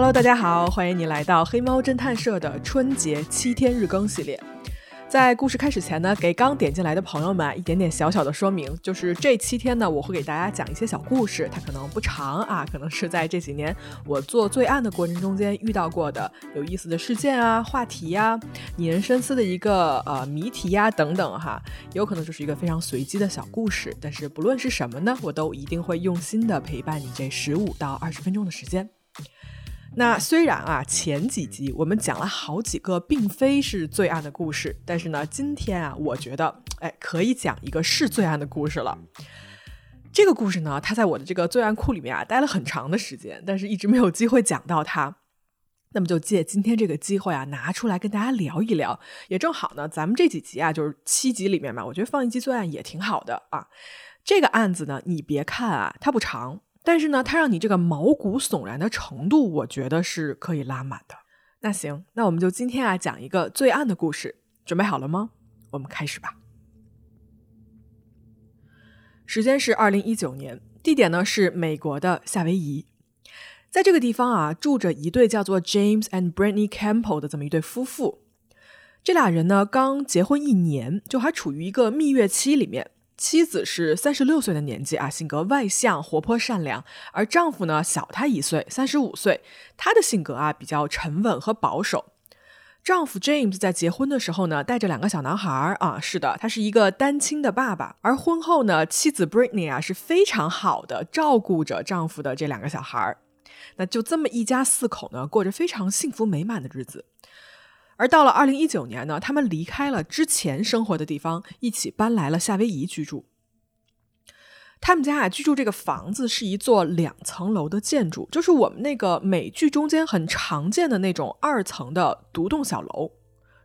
Hello，大家好，欢迎你来到黑猫侦探社的春节七天日更系列。在故事开始前呢，给刚点进来的朋友们一点点小小的说明，就是这七天呢，我会给大家讲一些小故事，它可能不长啊，可能是在这几年我做罪案的过程中间遇到过的有意思的事件啊、话题呀、引人深思的一个呃谜题呀等等哈，有可能就是一个非常随机的小故事，但是不论是什么呢，我都一定会用心的陪伴你这十五到二十分钟的时间。那虽然啊，前几集我们讲了好几个并非是罪案的故事，但是呢，今天啊，我觉得哎，可以讲一个是罪案的故事了。这个故事呢，它在我的这个罪案库里面啊，待了很长的时间，但是一直没有机会讲到它。那么就借今天这个机会啊，拿出来跟大家聊一聊，也正好呢，咱们这几集啊，就是七集里面嘛，我觉得放一集罪案也挺好的啊。这个案子呢，你别看啊，它不长。但是呢，它让你这个毛骨悚然的程度，我觉得是可以拉满的。那行，那我们就今天啊讲一个罪案的故事，准备好了吗？我们开始吧。时间是二零一九年，地点呢是美国的夏威夷，在这个地方啊住着一对叫做 James and Brittany Campbell 的这么一对夫妇。这俩人呢刚结婚一年，就还处于一个蜜月期里面。妻子是三十六岁的年纪啊，性格外向、活泼、善良，而丈夫呢小她一岁，三十五岁。他的性格啊比较沉稳和保守。丈夫 James 在结婚的时候呢，带着两个小男孩儿啊，是的，他是一个单亲的爸爸。而婚后呢，妻子 Britney 啊是非常好的照顾着丈夫的这两个小孩儿。那就这么一家四口呢，过着非常幸福美满的日子。而到了二零一九年呢，他们离开了之前生活的地方，一起搬来了夏威夷居住。他们家啊，居住这个房子是一座两层楼的建筑，就是我们那个美剧中间很常见的那种二层的独栋小楼。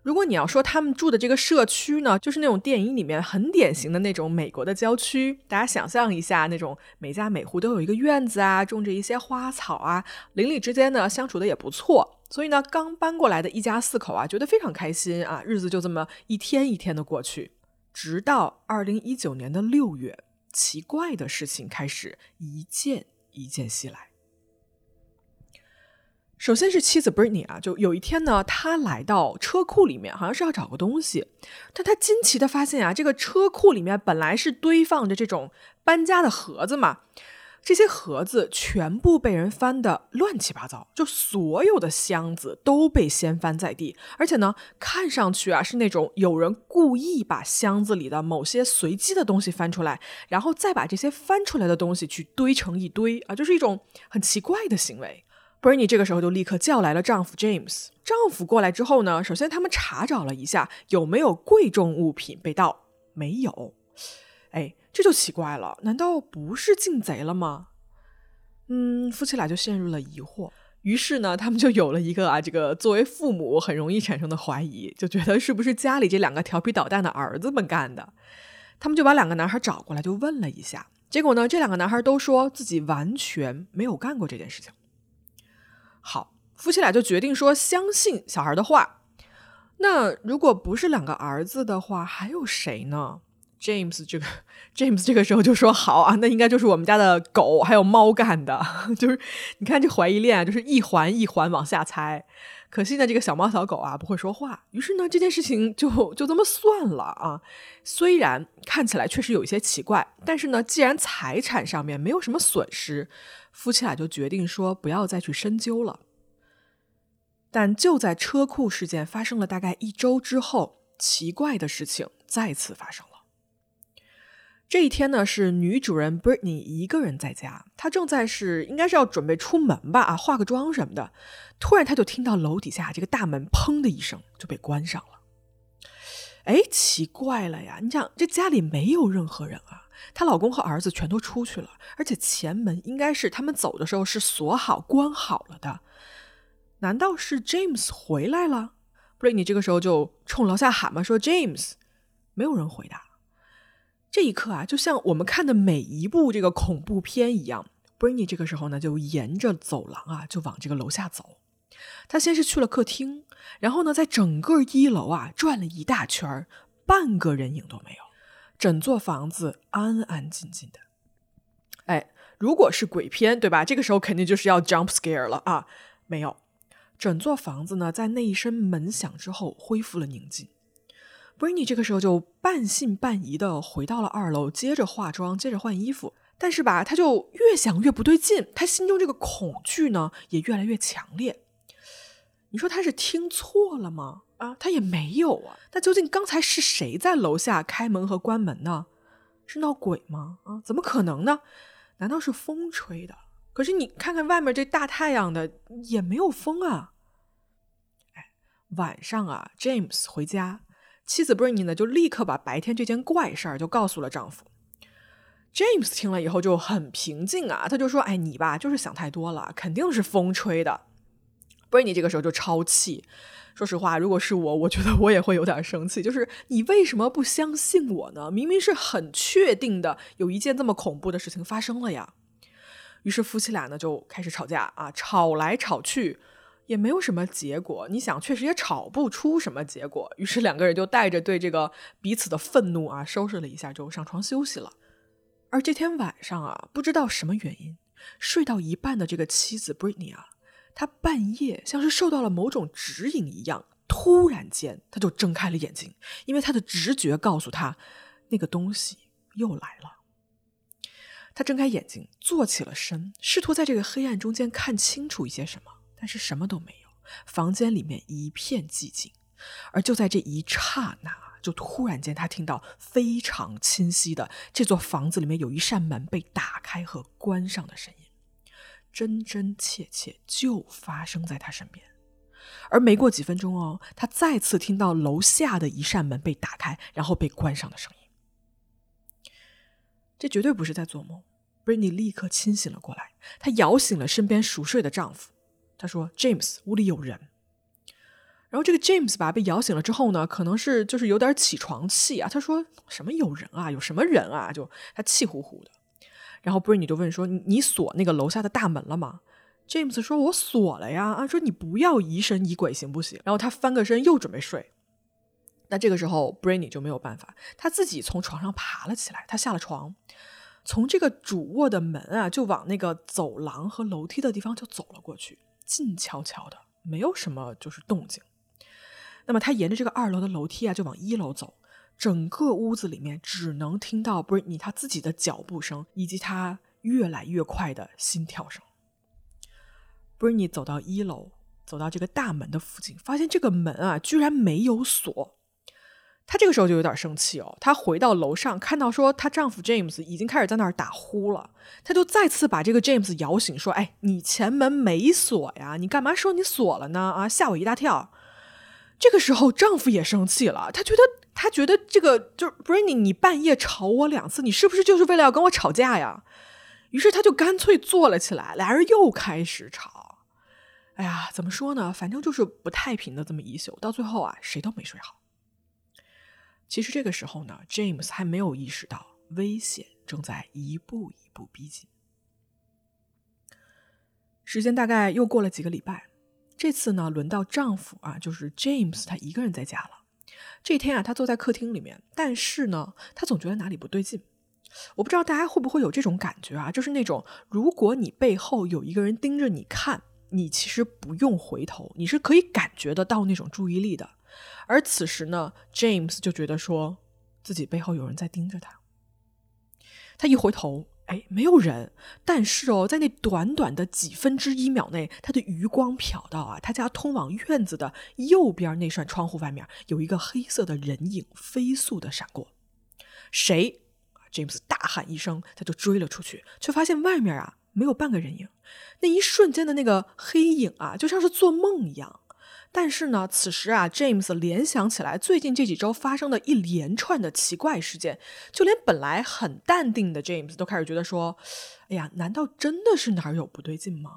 如果你要说他们住的这个社区呢，就是那种电影里面很典型的那种美国的郊区。大家想象一下，那种每家每户都有一个院子啊，种着一些花草啊，邻里之间呢相处的也不错。所以呢，刚搬过来的一家四口啊，觉得非常开心啊，日子就这么一天一天的过去。直到二零一九年的六月，奇怪的事情开始一件一件袭来。首先是妻子 Britney 啊，就有一天呢，她来到车库里面，好像是要找个东西，但她惊奇的发现啊，这个车库里面本来是堆放着这种搬家的盒子嘛，这些盒子全部被人翻得乱七八糟，就所有的箱子都被掀翻在地，而且呢，看上去啊是那种有人故意把箱子里的某些随机的东西翻出来，然后再把这些翻出来的东西去堆成一堆啊，就是一种很奇怪的行为。Bernie 这个时候就立刻叫来了丈夫 James。丈夫过来之后呢，首先他们查找了一下有没有贵重物品被盗，没有。哎，这就奇怪了，难道不是进贼了吗？嗯，夫妻俩就陷入了疑惑。于是呢，他们就有了一个啊，这个作为父母很容易产生的怀疑，就觉得是不是家里这两个调皮捣蛋的儿子们干的？他们就把两个男孩找过来，就问了一下。结果呢，这两个男孩都说自己完全没有干过这件事情。好，夫妻俩就决定说相信小孩的话。那如果不是两个儿子的话，还有谁呢？James 这个 James 这个时候就说：“好啊，那应该就是我们家的狗还有猫干的。”就是你看这怀疑链，就是一环一环往下猜。可惜呢，这个小猫小狗啊不会说话。于是呢，这件事情就就这么算了啊。虽然看起来确实有一些奇怪，但是呢，既然财产上面没有什么损失。夫妻俩就决定说不要再去深究了。但就在车库事件发生了大概一周之后，奇怪的事情再次发生了。这一天呢，是女主人 Britney 一个人在家，她正在是应该是要准备出门吧啊，化个妆什么的。突然，她就听到楼底下这个大门砰的一声就被关上了。哎，奇怪了呀！你想，这家里没有任何人啊。她老公和儿子全都出去了，而且前门应该是他们走的时候是锁好、关好了的。难道是 James 回来了？Britney 这个时候就冲楼下喊嘛，说 James，没有人回答。这一刻啊，就像我们看的每一部这个恐怖片一样，Britney 这个时候呢，就沿着走廊啊，就往这个楼下走。他先是去了客厅，然后呢，在整个一楼啊转了一大圈儿半个人影都没有。整座房子安安静静的，哎，如果是鬼片，对吧？这个时候肯定就是要 jump scare 了啊！没有。整座房子呢，在那一声门响之后恢复了宁静。B r i n y 这个时候就半信半疑的回到了二楼，接着化妆，接着换衣服。但是吧，他就越想越不对劲，他心中这个恐惧呢也越来越强烈。你说他是听错了吗？啊，他也没有啊。那究竟刚才是谁在楼下开门和关门呢？是闹鬼吗？啊，怎么可能呢？难道是风吹的？可是你看看外面这大太阳的，也没有风啊。哎，晚上啊，James 回家，妻子 b r i n y 呢就立刻把白天这件怪事儿就告诉了丈夫。James 听了以后就很平静啊，他就说：“哎，你吧就是想太多了，肯定是风吹的。” b r i n y 这个时候就超气。说实话，如果是我，我觉得我也会有点生气。就是你为什么不相信我呢？明明是很确定的，有一件这么恐怖的事情发生了呀。于是夫妻俩呢就开始吵架啊，吵来吵去也没有什么结果。你想，确实也吵不出什么结果。于是两个人就带着对这个彼此的愤怒啊，收拾了一下就上床休息了。而这天晚上啊，不知道什么原因，睡到一半的这个妻子 Britney 啊。她半夜像是受到了某种指引一样，突然间她就睁开了眼睛，因为她的直觉告诉她，那个东西又来了。他睁开眼睛，坐起了身，试图在这个黑暗中间看清楚一些什么，但是什么都没有。房间里面一片寂静，而就在这一刹那，就突然间他听到非常清晰的，这座房子里面有一扇门被打开和关上的声音。真真切切就发生在他身边，而没过几分钟哦，他再次听到楼下的一扇门被打开，然后被关上的声音。这绝对不是在做梦。b r i n y 立刻清醒了过来，她摇醒了身边熟睡的丈夫。他说：“James，屋里有人。”然后这个 James 吧被摇醒了之后呢，可能是就是有点起床气啊。他说：“什么有人啊？有什么人啊？”就他气呼呼的。然后 Britney 就问说：“你锁那个楼下的大门了吗？”James 说：“我锁了呀。”啊，说你不要疑神疑鬼行不行？然后他翻个身又准备睡。那这个时候，Brin 就没有办法，他自己从床上爬了起来，他下了床，从这个主卧的门啊，就往那个走廊和楼梯的地方就走了过去，静悄悄的，没有什么就是动静。那么他沿着这个二楼的楼梯啊，就往一楼走。整个屋子里面只能听到 Britney 他自己的脚步声，以及他越来越快的心跳声。Britney 走到一楼，走到这个大门的附近，发现这个门啊居然没有锁。她这个时候就有点生气哦。她回到楼上，看到说她丈夫 James 已经开始在那儿打呼了，她就再次把这个 James 摇醒，说：“哎，你前门没锁呀？你干嘛说你锁了呢？啊，吓我一大跳。”这个时候丈夫也生气了，他觉得。他觉得这个就是 Britney，你半夜吵我两次，你是不是就是为了要跟我吵架呀？于是他就干脆坐了起来，俩人又开始吵。哎呀，怎么说呢？反正就是不太平的这么一宿，到最后啊，谁都没睡好。其实这个时候呢，James 还没有意识到危险正在一步一步逼近。时间大概又过了几个礼拜，这次呢，轮到丈夫啊，就是 James，他一个人在家了。这天啊，他坐在客厅里面，但是呢，他总觉得哪里不对劲。我不知道大家会不会有这种感觉啊，就是那种如果你背后有一个人盯着你看，你其实不用回头，你是可以感觉得到那种注意力的。而此时呢，James 就觉得说自己背后有人在盯着他，他一回头。哎，没有人，但是哦，在那短短的几分之一秒内，他的余光瞟到啊，他家通往院子的右边那扇窗户外面有一个黑色的人影飞速的闪过。谁？James 大喊一声，他就追了出去，却发现外面啊没有半个人影。那一瞬间的那个黑影啊，就像是做梦一样。但是呢，此时啊，James 联想起来最近这几周发生的一连串的奇怪事件，就连本来很淡定的 James 都开始觉得说：“哎呀，难道真的是哪儿有不对劲吗？”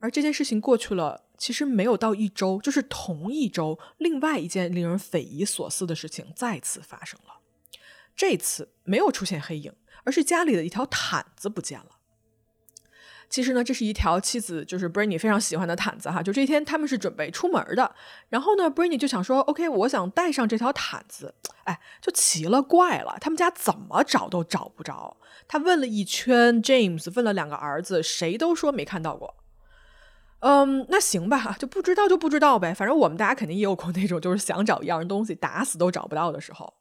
而这件事情过去了，其实没有到一周，就是同一周，另外一件令人匪夷所思的事情再次发生了。这次没有出现黑影，而是家里的一条毯子不见了。其实呢，这是一条妻子就是 b r i n y 非常喜欢的毯子哈。就这一天，他们是准备出门的，然后呢 b r i n y 就想说：“OK，我想带上这条毯子。”哎，就奇了怪了，他们家怎么找都找不着。他问了一圈，James 问了两个儿子，谁都说没看到过。嗯，那行吧，就不知道就不知道呗。反正我们大家肯定也有过那种就是想找一样东西打死都找不到的时候。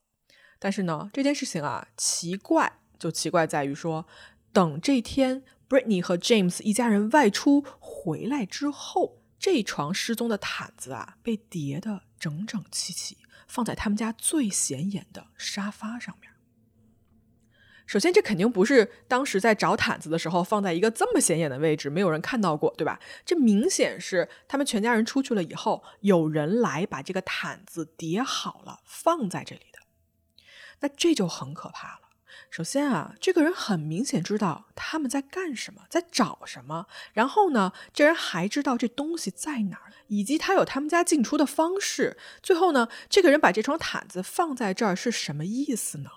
但是呢，这件事情啊，奇怪就奇怪在于说，等这天 Britney 和 James 一家人外出回来之后，这床失踪的毯子啊，被叠得整整齐齐，放在他们家最显眼的沙发上面。首先，这肯定不是当时在找毯子的时候放在一个这么显眼的位置，没有人看到过，对吧？这明显是他们全家人出去了以后，有人来把这个毯子叠好了放在这里的。那这就很可怕了。首先啊，这个人很明显知道他们在干什么，在找什么。然后呢，这人还知道这东西在哪儿，以及他有他们家进出的方式。最后呢，这个人把这床毯子放在这儿是什么意思呢？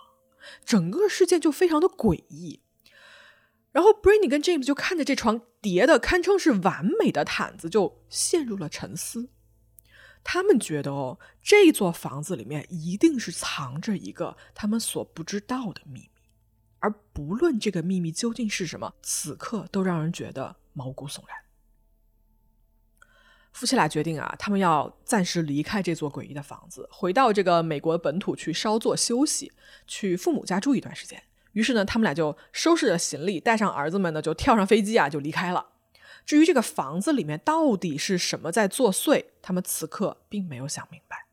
整个事件就非常的诡异，然后 b r i n n y 跟 James 就看着这床叠的堪称是完美的毯子，就陷入了沉思。他们觉得哦，这座房子里面一定是藏着一个他们所不知道的秘密，而不论这个秘密究竟是什么，此刻都让人觉得毛骨悚然。夫妻俩决定啊，他们要暂时离开这座诡异的房子，回到这个美国本土去稍作休息，去父母家住一段时间。于是呢，他们俩就收拾着行李，带上儿子们呢，就跳上飞机啊，就离开了。至于这个房子里面到底是什么在作祟，他们此刻并没有想明白。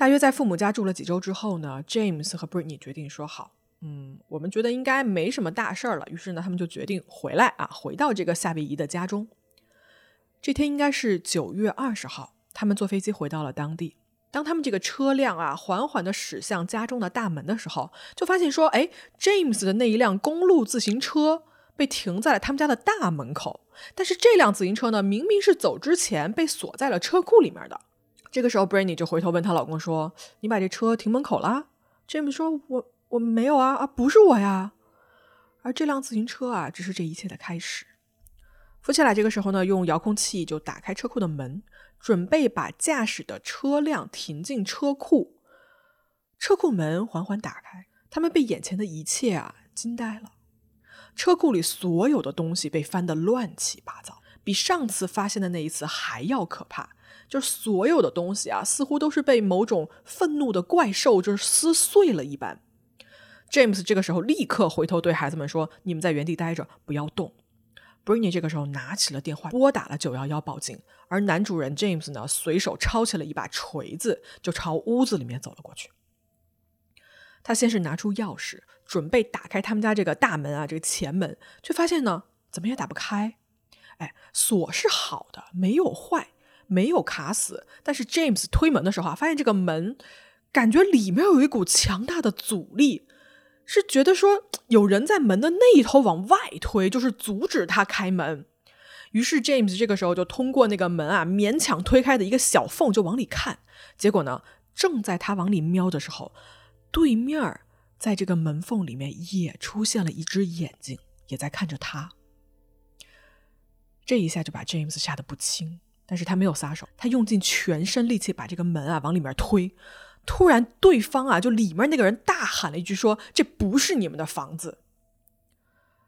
大约在父母家住了几周之后呢，James 和 Britney 决定说好，嗯，我们觉得应该没什么大事儿了。于是呢，他们就决定回来啊，回到这个夏威夷的家中。这天应该是九月二十号，他们坐飞机回到了当地。当他们这个车辆啊缓缓地驶向家中的大门的时候，就发现说，哎，James 的那一辆公路自行车被停在了他们家的大门口。但是这辆自行车呢，明明是走之前被锁在了车库里面的。这个时候 b r a n n y 就回头问她老公说：“你把这车停门口了？”James 说：“我我没有啊，啊，不是我呀。”而这辆自行车啊，只是这一切的开始。夫妻俩这个时候呢，用遥控器就打开车库的门，准备把驾驶的车辆停进车库。车库门缓缓打开，他们被眼前的一切啊惊呆了。车库里所有的东西被翻得乱七八糟，比上次发现的那一次还要可怕。就是所有的东西啊，似乎都是被某种愤怒的怪兽就是撕碎了一般。James 这个时候立刻回头对孩子们说：“你们在原地待着，不要动。” b r i n n y 这个时候拿起了电话，拨打了九幺幺报警。而男主人 James 呢，随手抄起了一把锤子，就朝屋子里面走了过去。他先是拿出钥匙，准备打开他们家这个大门啊，这个前门，却发现呢，怎么也打不开。哎，锁是好的，没有坏，没有卡死。但是 James 推门的时候啊，发现这个门感觉里面有一股强大的阻力。是觉得说有人在门的那一头往外推，就是阻止他开门。于是 James 这个时候就通过那个门啊勉强推开的一个小缝就往里看。结果呢，正在他往里瞄的时候，对面在这个门缝里面也出现了一只眼睛，也在看着他。这一下就把 James 吓得不轻，但是他没有撒手，他用尽全身力气把这个门啊往里面推。突然，对方啊，就里面那个人大喊了一句，说：“这不是你们的房子。”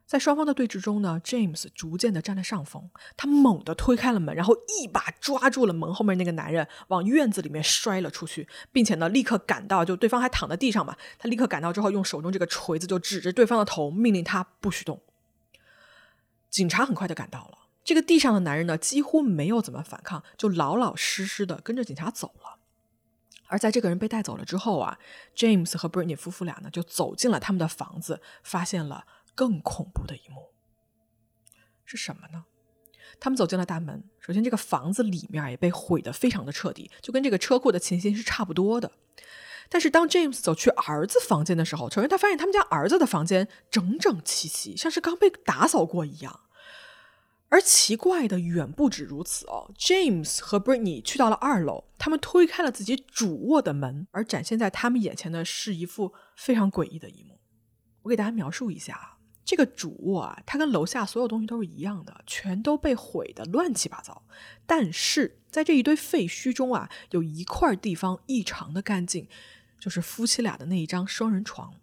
在双方的对峙中呢，James 逐渐的占了上风，他猛地推开了门，然后一把抓住了门后面那个男人，往院子里面摔了出去，并且呢，立刻赶到，就对方还躺在地上嘛，他立刻赶到之后，用手中这个锤子就指着对方的头，命令他不许动。警察很快的赶到了，这个地上的男人呢，几乎没有怎么反抗，就老老实实的跟着警察走了。而在这个人被带走了之后啊，James 和 Britney 夫妇俩呢就走进了他们的房子，发现了更恐怖的一幕。是什么呢？他们走进了大门，首先这个房子里面也被毁得非常的彻底，就跟这个车库的情形是差不多的。但是当 James 走去儿子房间的时候，首先他发现他们家儿子的房间整整齐齐，像是刚被打扫过一样。而奇怪的远不止如此哦，James 和 Britney 去到了二楼，他们推开了自己主卧的门，而展现在他们眼前的是一副非常诡异的一幕。我给大家描述一下啊，这个主卧啊，它跟楼下所有东西都是一样的，全都被毁的乱七八糟。但是在这一堆废墟中啊，有一块地方异常的干净，就是夫妻俩的那一张双人床。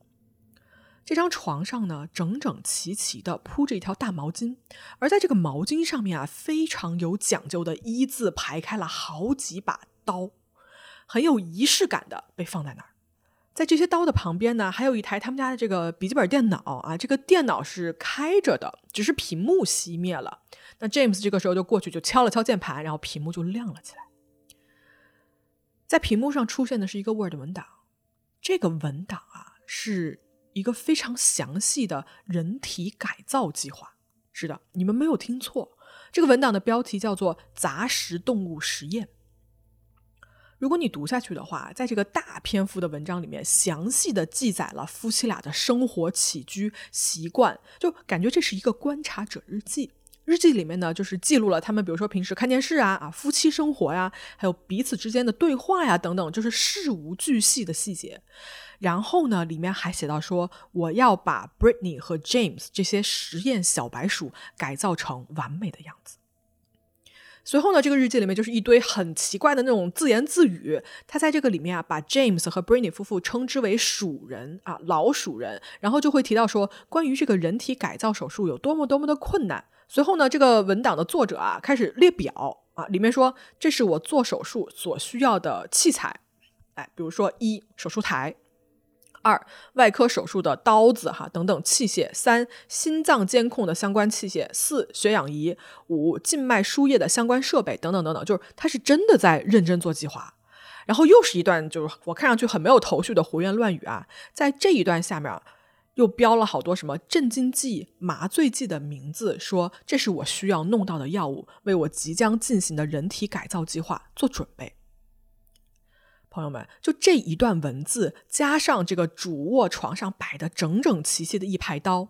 这张床上呢，整整齐齐的铺着一条大毛巾，而在这个毛巾上面啊，非常有讲究的一字排开了好几把刀，很有仪式感的被放在那儿。在这些刀的旁边呢，还有一台他们家的这个笔记本电脑啊，这个电脑是开着的，只是屏幕熄灭了。那 James 这个时候就过去就敲了敲键盘，然后屏幕就亮了起来。在屏幕上出现的是一个 Word 文档，这个文档啊是一个非常详细的人体改造计划。是的，你们没有听错，这个文档的标题叫做《杂食动物实验》。如果你读下去的话，在这个大篇幅的文章里面，详细的记载了夫妻俩的生活起居习惯，就感觉这是一个观察者日记。日记里面呢，就是记录了他们，比如说平时看电视啊、啊夫妻生活呀，还有彼此之间的对话呀等等，就是事无巨细的细节。然后呢，里面还写到说，我要把 Britney 和 James 这些实验小白鼠改造成完美的样子。随后呢，这个日记里面就是一堆很奇怪的那种自言自语。他在这个里面啊，把 James 和 Britney 夫妇称之为鼠人啊，老鼠人，然后就会提到说，关于这个人体改造手术有多么多么的困难。随后呢，这个文档的作者啊开始列表啊，里面说这是我做手术所需要的器材，哎，比如说一手术台，二外科手术的刀子哈等等器械，三心脏监控的相关器械，四血氧仪，五静脉输液的相关设备等等等等，就是他是真的在认真做计划。然后又是一段就是我看上去很没有头绪的胡言乱语啊，在这一段下面。又标了好多什么镇静剂、麻醉剂的名字，说这是我需要弄到的药物，为我即将进行的人体改造计划做准备。朋友们，就这一段文字，加上这个主卧床上摆的整整齐齐的一排刀，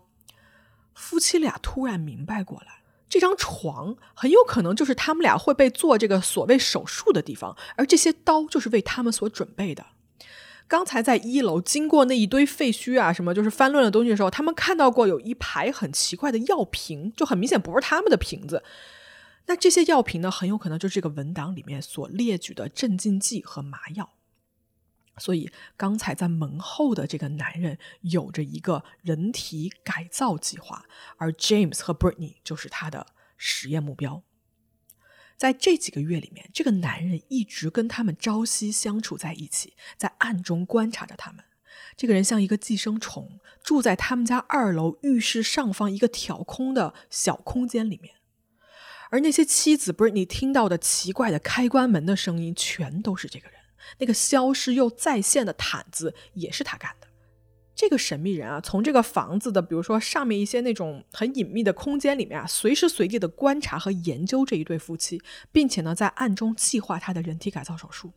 夫妻俩突然明白过来，这张床很有可能就是他们俩会被做这个所谓手术的地方，而这些刀就是为他们所准备的。刚才在一楼经过那一堆废墟啊，什么就是翻乱的东西的时候，他们看到过有一排很奇怪的药瓶，就很明显不是他们的瓶子。那这些药瓶呢，很有可能就是这个文档里面所列举的镇静剂和麻药。所以刚才在门后的这个男人有着一个人体改造计划，而 James 和 Britney 就是他的实验目标。在这几个月里面，这个男人一直跟他们朝夕相处在一起，在暗中观察着他们。这个人像一个寄生虫，住在他们家二楼浴室上方一个挑空的小空间里面。而那些妻子 Britney 听到的奇怪的开关门的声音，全都是这个人。那个消失又再现的毯子，也是他干的。这个神秘人啊，从这个房子的，比如说上面一些那种很隐秘的空间里面啊，随时随地的观察和研究这一对夫妻，并且呢，在暗中计划他的人体改造手术。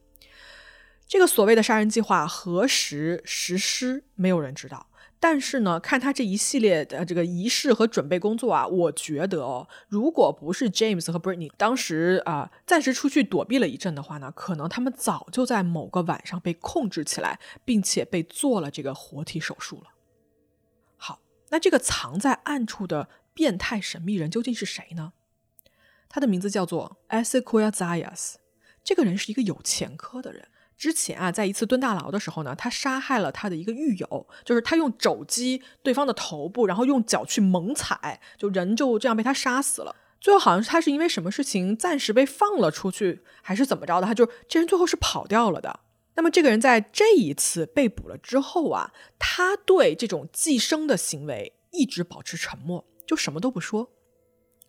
这个所谓的杀人计划何时实施，没有人知道。但是呢，看他这一系列的这个仪式和准备工作啊，我觉得哦，如果不是 James 和 Britney 当时啊暂时出去躲避了一阵的话呢，可能他们早就在某个晚上被控制起来，并且被做了这个活体手术了。好，那这个藏在暗处的变态神秘人究竟是谁呢？他的名字叫做 e s e q u i a Zayas，这个人是一个有前科的人。之前啊，在一次蹲大牢的时候呢，他杀害了他的一个狱友，就是他用肘击对方的头部，然后用脚去猛踩，就人就这样被他杀死了。最后好像是他是因为什么事情暂时被放了出去，还是怎么着的？他就这人最后是跑掉了的。那么这个人在这一次被捕了之后啊，他对这种寄生的行为一直保持沉默，就什么都不说。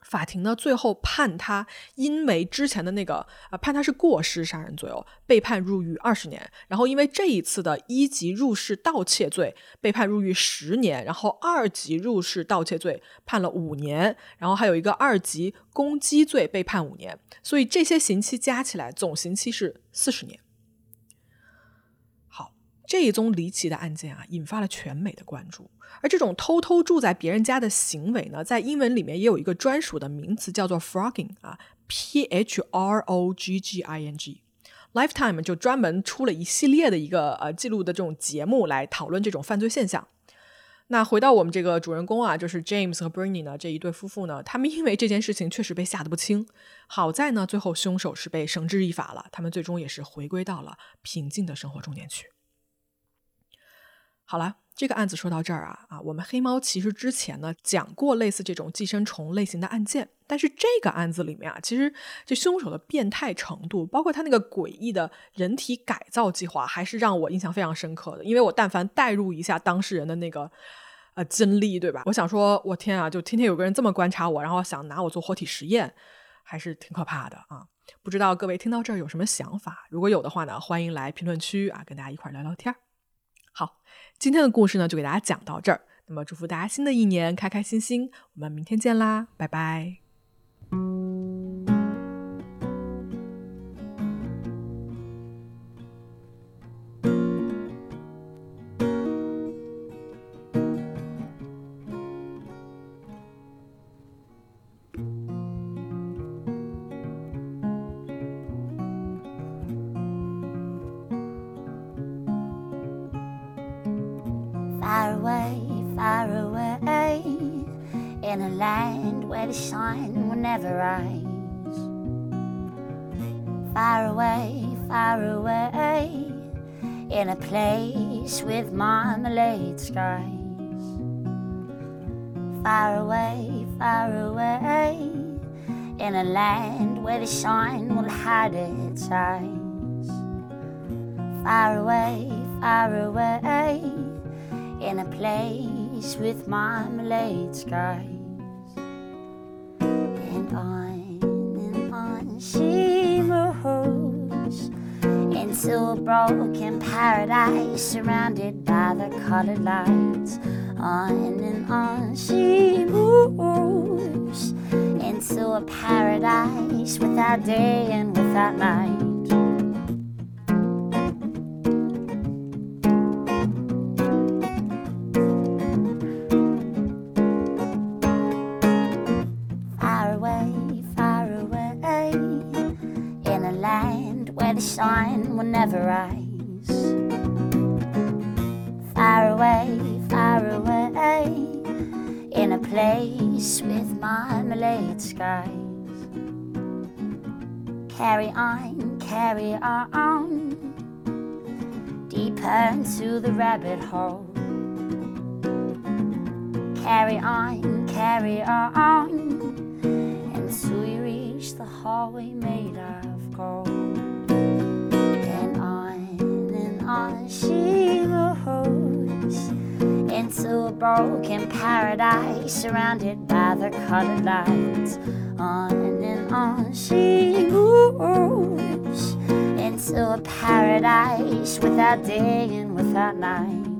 法庭呢，最后判他因为之前的那个啊，判他是过失杀人罪哦，被判入狱二十年。然后因为这一次的一级入室盗窃罪，被判入狱十年。然后二级入室盗窃罪判了五年。然后还有一个二级攻击罪被判五年。所以这些刑期加起来，总刑期是四十年。这一宗离奇的案件啊，引发了全美的关注。而这种偷偷住在别人家的行为呢，在英文里面也有一个专属的名词，叫做 frogging 啊，p h r o g g i n g。Lifetime 就专门出了一系列的一个呃记录的这种节目来讨论这种犯罪现象。那回到我们这个主人公啊，就是 James 和 Britney 呢这一对夫妇呢，他们因为这件事情确实被吓得不轻。好在呢，最后凶手是被绳之以法了，他们最终也是回归到了平静的生活中间去。好了，这个案子说到这儿啊啊，我们黑猫其实之前呢讲过类似这种寄生虫类型的案件，但是这个案子里面啊，其实这凶手的变态程度，包括他那个诡异的人体改造计划，还是让我印象非常深刻的。因为我但凡代入一下当事人的那个呃经历，对吧？我想说，我天啊，就天天有个人这么观察我，然后想拿我做活体实验，还是挺可怕的啊！不知道各位听到这儿有什么想法？如果有的话呢，欢迎来评论区啊，跟大家一块聊聊天儿。好，今天的故事呢就给大家讲到这儿。那么祝福大家新的一年开开心心，我们明天见啦，拜拜。In a land where the sun will never rise. Far away, far away, in a place with marmalade skies. Far away, far away, in a land where the sun will hide its eyes. Far away, far away in a place with marmalade skies. Into a broken paradise surrounded by the colored lights. On and on she moves into a paradise without day and without night. Far away, far away, in a place with marmalade skies. Carry on, carry on, deeper into the rabbit hole. Carry on, carry on until you reach the hallway made of gold. On she goes into a broken paradise surrounded by the colored lights. On and on she goes into a paradise without day and without night.